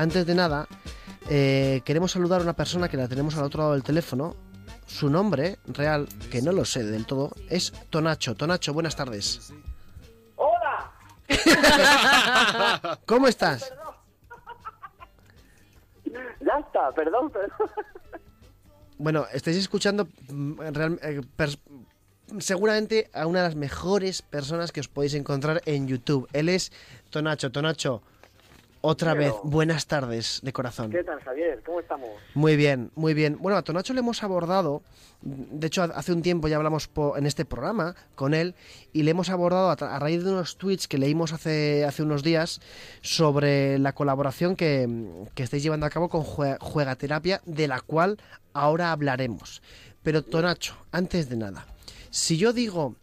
antes de nada, eh, queremos saludar a una persona que la tenemos al otro lado del teléfono. Su nombre real, que no lo sé del todo, es Tonacho. Tonacho, buenas tardes. ¡Hola! ¿Cómo estás? Ya está, perdón, perdón. Bueno, estáis escuchando mm, real- eh, seguramente a una de las mejores personas que os podéis encontrar en YouTube. Él es Tonacho. Tonacho, otra Pero- vez, buenas tardes de corazón. ¿Qué tal, Javier? ¿Cómo estamos? Muy bien, muy bien. Bueno, a Tonacho le hemos abordado, de hecho hace un tiempo ya hablamos po- en este programa con él y le hemos abordado a, raíz de unos tweets que leímos hace, hace unos días sobre la colaboración que, que estáis llevando a cabo con Jue- Juegaterapia, de la cual ahora hablaremos. Pero Tonacho, antes de nada, si yo digo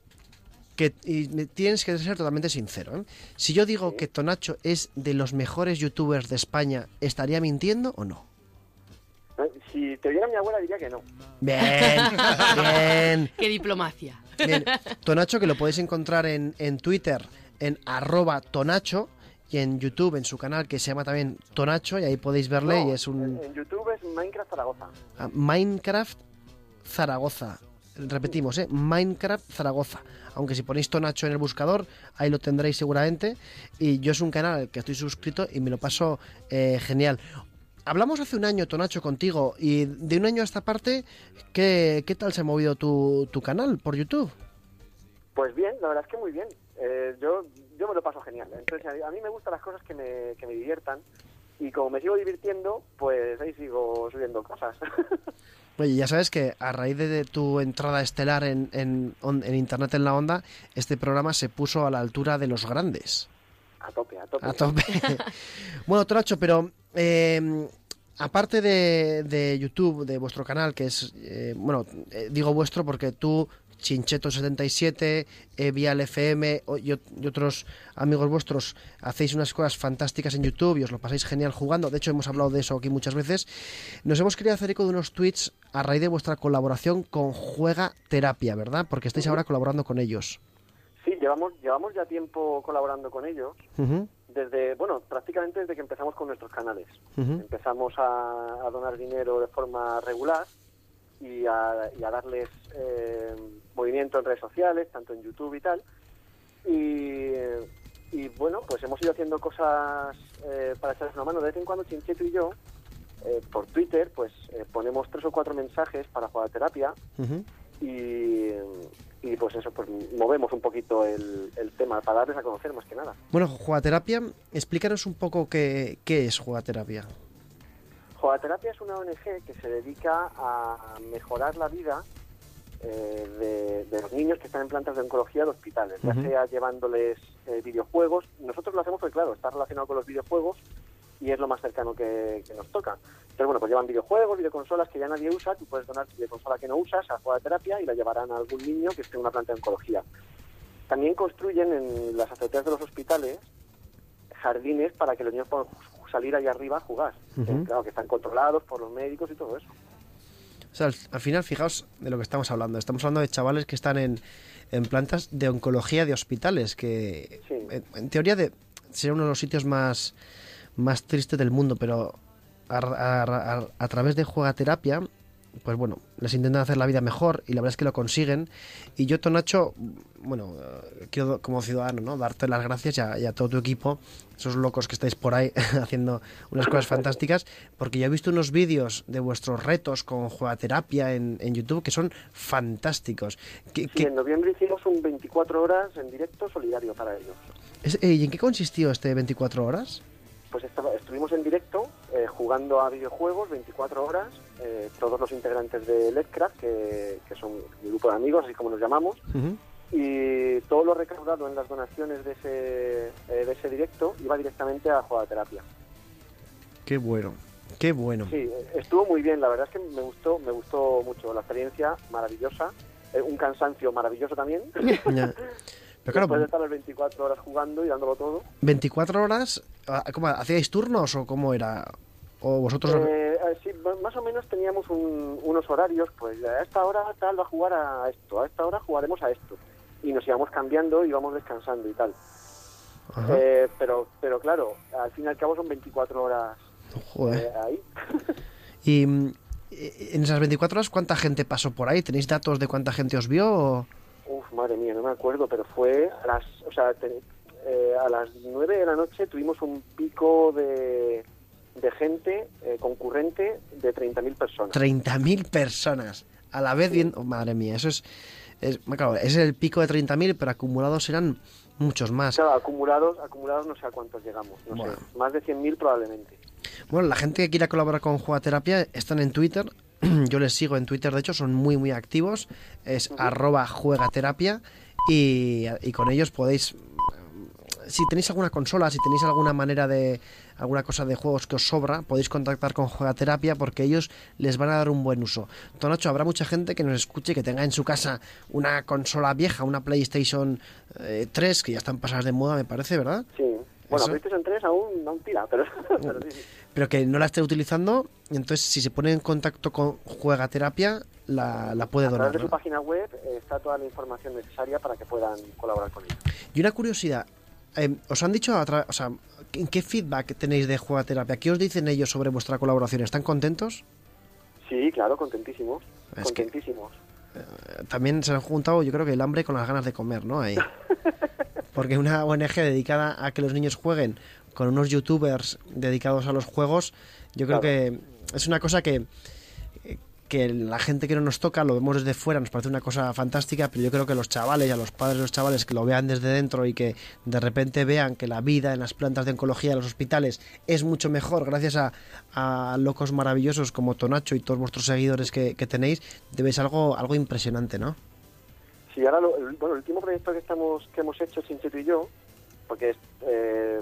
que y me- tienes que ser totalmente sincero, ¿eh? si yo digo que Tonacho es de los mejores youtubers de España, ¿estaría mintiendo o no? Eh, Si te viera mi abuela diría que no. Bien, bien, Qué diplomacia. bien. Tonacho, que lo podéis encontrar en, en Twitter, en arroba Tonacho, y en YouTube, en su canal, que se llama también Tonacho, y ahí podéis verle, No, y es un En, en YouTube es Minecraft Zaragoza. ah, Minecraft Zaragoza. Repetimos, ¿eh? Minecraft Zaragoza. Aunque si ponéis Tonacho en el buscador, ahí lo tendréis seguramente. Y yo es un canal al que estoy suscrito y me lo paso eh, genial. Hablamos hace un año, Tonacho, contigo, y de un año a esta parte, ¿qué, qué tal se ha movido tu, tu canal por YouTube? Pues bien, la verdad es que muy bien. Eh, yo, yo me lo paso genial. Entonces, a, mí me gustan las cosas que me, que me diviertan. Y como me sigo divirtiendo, pues ahí sigo subiendo cosas. Oye, ya sabes que a raíz de, de tu entrada estelar en, en, Internet en la Onda, este programa se puso a la altura de los grandes. a tope, a tope. A tope. bueno, Tonacho, pero eh, aparte de, de YouTube, de vuestro canal, que es, eh, bueno, eh, digo vuestro porque tú, Chincheto77, eh, Vial FM y, y otros amigos vuestros hacéis unas cosas fantásticas en YouTube y os lo pasáis genial jugando. De hecho, hemos hablado de eso aquí muchas veces. Nos hemos querido hacer eco de unos tweets a raíz de vuestra colaboración con Juega Terapia, ¿verdad? Porque estáis ahora colaborando con ellos. Sí, llevamos, llevamos ya tiempo colaborando con ellos. Ujú, Desde, bueno, prácticamente desde que empezamos con nuestros canales. ujú. Empezamos a, a donar dinero de forma regular y a, y a darles eh, movimiento en redes sociales, tanto en YouTube y tal. Y, y, bueno, pues hemos ido haciendo cosas eh, para echarles una mano. De vez en cuando Chincheto y yo, eh, por Twitter, pues eh, ponemos tres o cuatro mensajes para jugar terapia y, y pues eso, pues movemos un poquito el, el tema para darles a conocer más que nada. Bueno, Jugaterapia, explícanos un poco qué, qué es Jugaterapia. Jugaterapia es una ONG que se dedica a mejorar la vida eh, de, de los niños que están en plantas de oncología de hospitales, ya sea llevándoles eh, videojuegos. Nosotros lo hacemos porque, claro, está relacionado con los videojuegos y es lo más cercano que, que nos toca. Entonces, bueno, pues llevan videojuegos, videoconsolas que ya nadie usa, tú puedes donar tu videoconsola que no usas a Jugaterapia y la llevarán a algún niño que esté en una planta de oncología. También construyen en las azoteas de los hospitales jardines para que los niños puedan salir allá arriba a jugar. Ujú. Eh, claro, que están controlados por los médicos y todo eso. O sea, al, al final, fijaos de lo que estamos hablando. Estamos hablando de chavales que están en, en plantas de oncología de hospitales, que Sí. en, en teoría de, sería uno de los sitios más, más tristes del mundo, pero a, a- a- a través de juegaterapia, pues bueno, les intentan hacer la vida mejor y la verdad es que lo consiguen. Y yo, Tonacho, bueno, quiero como ciudadano, ¿no? Darte las gracias y a, y a todo tu equipo, esos locos que estáis por ahí haciendo unas cosas fantásticas, porque yo he visto unos vídeos de vuestros retos con juegaterapia en, en YouTube que son fantásticos. ¿Qué- Sí, qué- en noviembre hicimos un 24 horas en directo solidario para ellos. eh, ¿Y en qué consistió este 24 horas? Pues estaba- estuvimos en directo eh, jugando a videojuegos 24 horas, eh, todos los integrantes de Letcraft, que, que son mi grupo de amigos, así como nos llamamos, Ujú. y todo lo recaudado en las donaciones de ese, eh, de ese directo iba directamente a Jugaterapia. Qué bueno, qué bueno. Sí, estuvo muy bien, la verdad es que me gustó, me gustó mucho la experiencia, maravillosa, eh, un cansancio maravilloso también. Pero claro, Después de estar las 24 horas jugando y dándolo todo. 24 horas, ¿cómo, ¿hacíais turnos o cómo era? ¿O vosotros...? Eh, eh, sí, más o menos teníamos un- unos horarios, pues a esta hora tal va a jugar a esto, a esta hora jugaremos a esto. Y nos íbamos cambiando, íbamos descansando y tal. Eh, pero, pero claro, al fin y al cabo son 24 horas Joder. eh, ahí. Y mm, en esas 24 horas, ¿cuánta gente pasó por ahí? ¿Tenéis datos de cuánta gente os vio? o- Uf, madre mía, no me acuerdo, pero fue a las, o sea, eh, a las 9 de la noche tuvimos un pico de, de gente eh, concurrente de 30.000 personas. 30.000 personas a la vez viendo... oh, madre mía, eso es... Es, claro, es el pico de 30.000, pero acumulados serán muchos más. Claro, acumulados, acumulados no sé a cuántos llegamos, no Bueno. sé, más de 100.000 probablemente. Bueno, la gente que quiera colaborar con Jugaterapia están en Twitter. Yo les sigo en Twitter, de hecho, son muy, muy activos. Es arroba juegaterapia y, y con ellos podéis... Si tenéis alguna consola, si tenéis alguna manera de... alguna cosa de juegos que os sobra, podéis contactar con Juegaterapia porque ellos les van a dar un buen uso. Tonacho, habrá mucha gente que nos escuche que tenga en su casa una consola vieja, una PlayStation eh, 3, que ya están pasadas de moda, me parece, ¿verdad? Sí. Bueno, Eso. PlayStation 3 aún, aún tira, pero, pero sí, sí. pero que no la esté utilizando, entonces si se pone en contacto con Juegaterapia, la, la puede A través donar. de su ¿no? página web eh, está toda la información necesaria para que puedan colaborar con ellos. Y una curiosidad, eh, ¿os han dicho, a o sea, ¿en qué feedback tenéis de Juegaterapia? ¿Qué os dicen ellos sobre vuestra colaboración? ¿Están contentos? Sí, claro, contentísimos. Es que- contentísimos. Eh, También se han juntado, yo creo que el hambre con las ganas de comer, ¿no? Ahí. Porque una ONG dedicada a que los niños jueguen con unos youtubers dedicados a los juegos, yo creo Claro. que es una cosa que, que la gente que no nos toca lo vemos desde fuera, nos parece una cosa fantástica, pero yo creo que los chavales y a los padres de los chavales que lo vean desde dentro y que de repente vean que la vida en las plantas de oncología de los hospitales es mucho mejor gracias a, locos maravillosos como Tonacho y todos vuestros seguidores que, tenéis, debéis algo, algo impresionante, ¿no? Sí, ahora bueno, el último proyecto que estamos que hemos hecho Chincheto y yo, porque eh,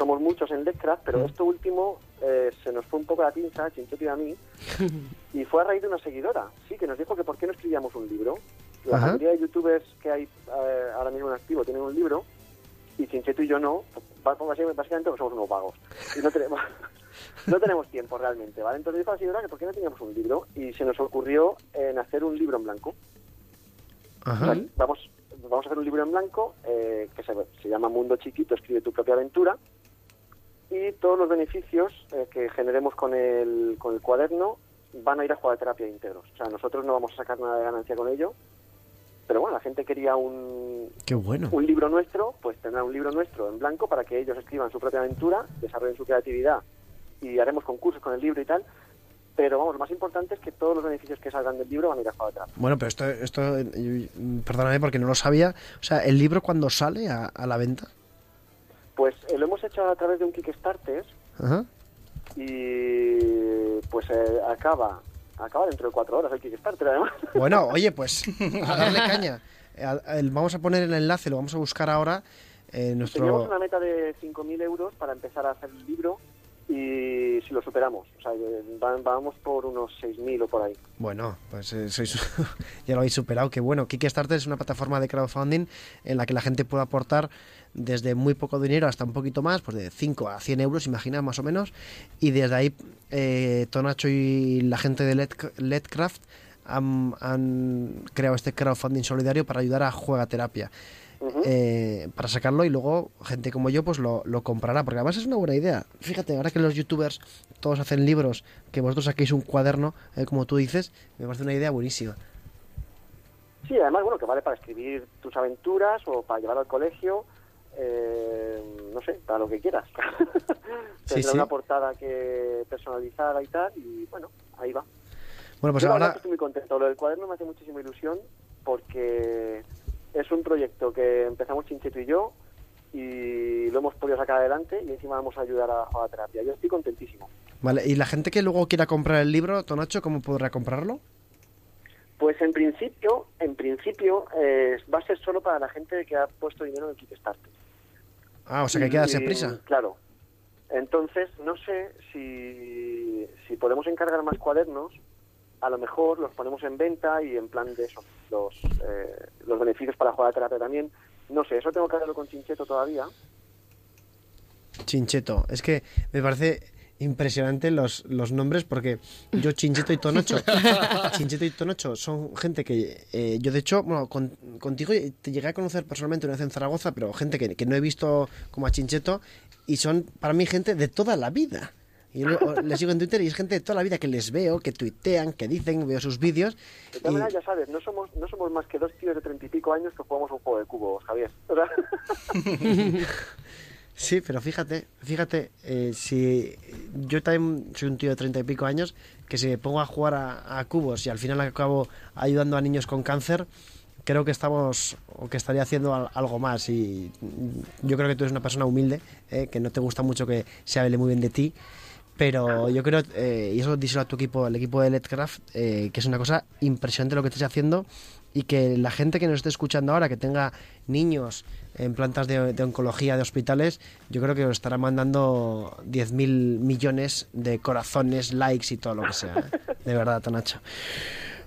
somos muchos en Letcraft, pero Mm. esto último eh, se nos fue un poco la pinza, Chincheto y a mí, y fue a raíz de una seguidora, sí, que nos dijo que por qué no escribíamos un libro. La Ajá. mayoría de youtubers que hay eh, ahora mismo en activo tienen un libro, y Chincheto y yo no, básicamente porque somos unos vagos. Y no tenemos... No tenemos tiempo realmente, ¿vale? Entonces dijo la seguidora que por qué no teníamos un libro y se nos ocurrió en hacer un libro en blanco. Ajá. O sea, vamos, vamos a hacer un libro en blanco eh, que se, se llama Mundo Chiquito, escribe tu propia aventura. Y todos los beneficios eh, que generemos con el, con el cuaderno van a ir a jugar terapia íntegros. O sea, nosotros no vamos a sacar nada de ganancia con ello. Pero bueno, la gente quería un, Qué bueno. un libro nuestro, pues tendrá un libro nuestro en blanco para que ellos escriban su propia aventura, desarrollen su creatividad y haremos concursos con el libro y tal. Pero vamos, lo más importante es que todos los beneficios que salgan del libro van a ir a terapia. Bueno, pero esto, esto perdóname porque no lo sabía. O sea, ¿el libro cuando sale a, a la venta? Pues eh, lo a través de un Kickstarter Ajá. y pues eh, acaba acaba dentro de cuatro horas el Kickstarter además Bueno, oye, pues a darle caña. Eh, vamos a poner el enlace, lo vamos a buscar ahora. teníamos nuestro... una meta de 5.000 euros para empezar a hacer el libro y si lo superamos o sea va- vamos por unos 6.000 o por ahí Bueno, pues eh, sois- ya lo habéis superado. Qué bueno. Kickstarter es una plataforma de crowdfunding en la que la gente puede aportar desde muy poco dinero hasta un poquito más, pues de 5 a 100 euros, imagina, más o menos. Y desde ahí, eh, Tonacho y la gente de Letcraft han, han creado este crowdfunding solidario para ayudar a Juega Terapia. Eh, para sacarlo y luego gente como yo pues lo, lo comprará porque además es una buena idea. Fíjate ahora que los youtubers todos hacen libros que vosotros saquéis un cuaderno eh, como tú dices me parece una idea buenísima. Sí además bueno que vale para escribir tus aventuras o para llevarlo al colegio eh, no sé para lo que quieras. Sí, tendrá sí. una portada que personalizada y tal y bueno ahí va. Bueno pues Yo ahora estoy muy contento. Lo del cuaderno me hace muchísima ilusión porque es un proyecto que empezamos Chincheto y yo y lo hemos podido sacar adelante y encima vamos a ayudar a, a la terapia. Yo estoy contentísimo. vale y la gente que luego quiera comprar el libro Tonacho cómo podrá comprarlo Pues en principio, en principio eh, va a ser solo para la gente que ha puesto dinero en el Kickstarter. ah o sea que hay que darse prisa Claro. Entonces, no sé si, si podemos encargar más cuadernos. A lo mejor los ponemos en venta y en plan de eso, los, eh, los beneficios para jugar a terapia también. No sé, eso tengo que hablarlo con Chincheto todavía. Chincheto es que me parece impresionante los, los nombres porque yo Chincheto y Tonacho Chincheto y Tonacho son gente que eh, yo de hecho bueno con- contigo te llegué a conocer personalmente una vez en Zaragoza pero gente que, que no he visto como a Chincheto y son para mí gente de toda la vida Y yo les sigo en Twitter y es gente de toda la vida que les veo, que tuitean, que dicen, veo sus vídeos. De todas maneras, ya sabes, no somos, no somos más que dos tíos de treinta y pico años que jugamos un juego de cubos, Javier. Sí, pero fíjate, fíjate, eh, si yo también soy un tío de treinta y pico años, que si me pongo a jugar a, a cubos y al final acabo ayudando a niños con cáncer, creo que estamos, o que estaría haciendo al- algo más. Y yo creo que tú eres una persona humilde, eh, que no te gusta mucho que se hable muy bien de ti. Pero yo creo, eh, y eso díselo a tu equipo, el equipo de Letcraft, eh, que es una cosa impresionante lo que estás haciendo y que la gente que nos esté escuchando ahora, que tenga niños en plantas de, de oncología, de hospitales, yo creo que os estará mandando 10.000 millones de corazones, likes y todo lo que sea. ¿eh? De verdad, Tonacho.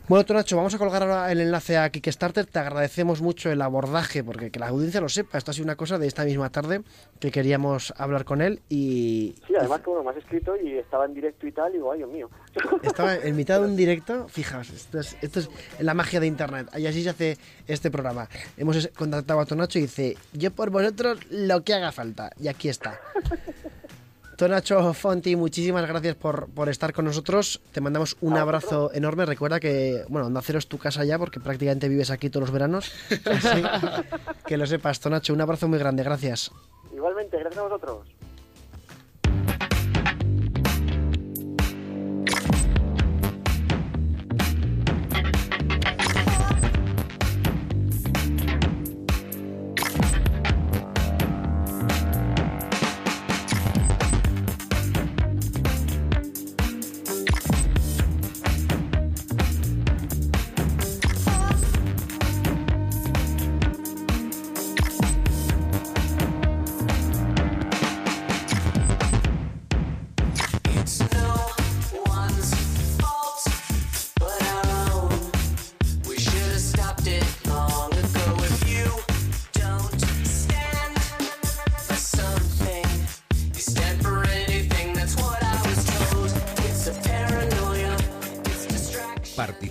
Bueno, Tonacho, vamos a colgar ahora el enlace a Kickstarter. Te agradecemos mucho el abordaje, porque que la audiencia lo sepa. Esto ha sido una cosa de esta misma tarde que queríamos hablar con él y sí, además que bueno, me has escrito y estaba en directo y tal, y digo, ay, Dios mío. estaba en mitad de un directo. Fijaos, esto es, esto es la magia de Internet. Y así se hace este programa. Hemos contactado a Tonacho y dice, yo por vosotros lo que haga falta. Y aquí está. Tonacho Fonti, muchísimas gracias por, por estar con nosotros. Te mandamos un abrazo enorme. Recuerda que, bueno, Onda Cero es tu casa ya porque prácticamente vives aquí todos los veranos. Así que lo sepas, Tonacho. Un abrazo muy grande. Gracias. Igualmente, gracias a vosotros.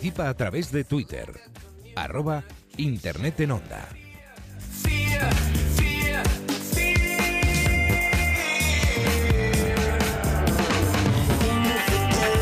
Participa a través de Twitter. Arroba Internet en Onda.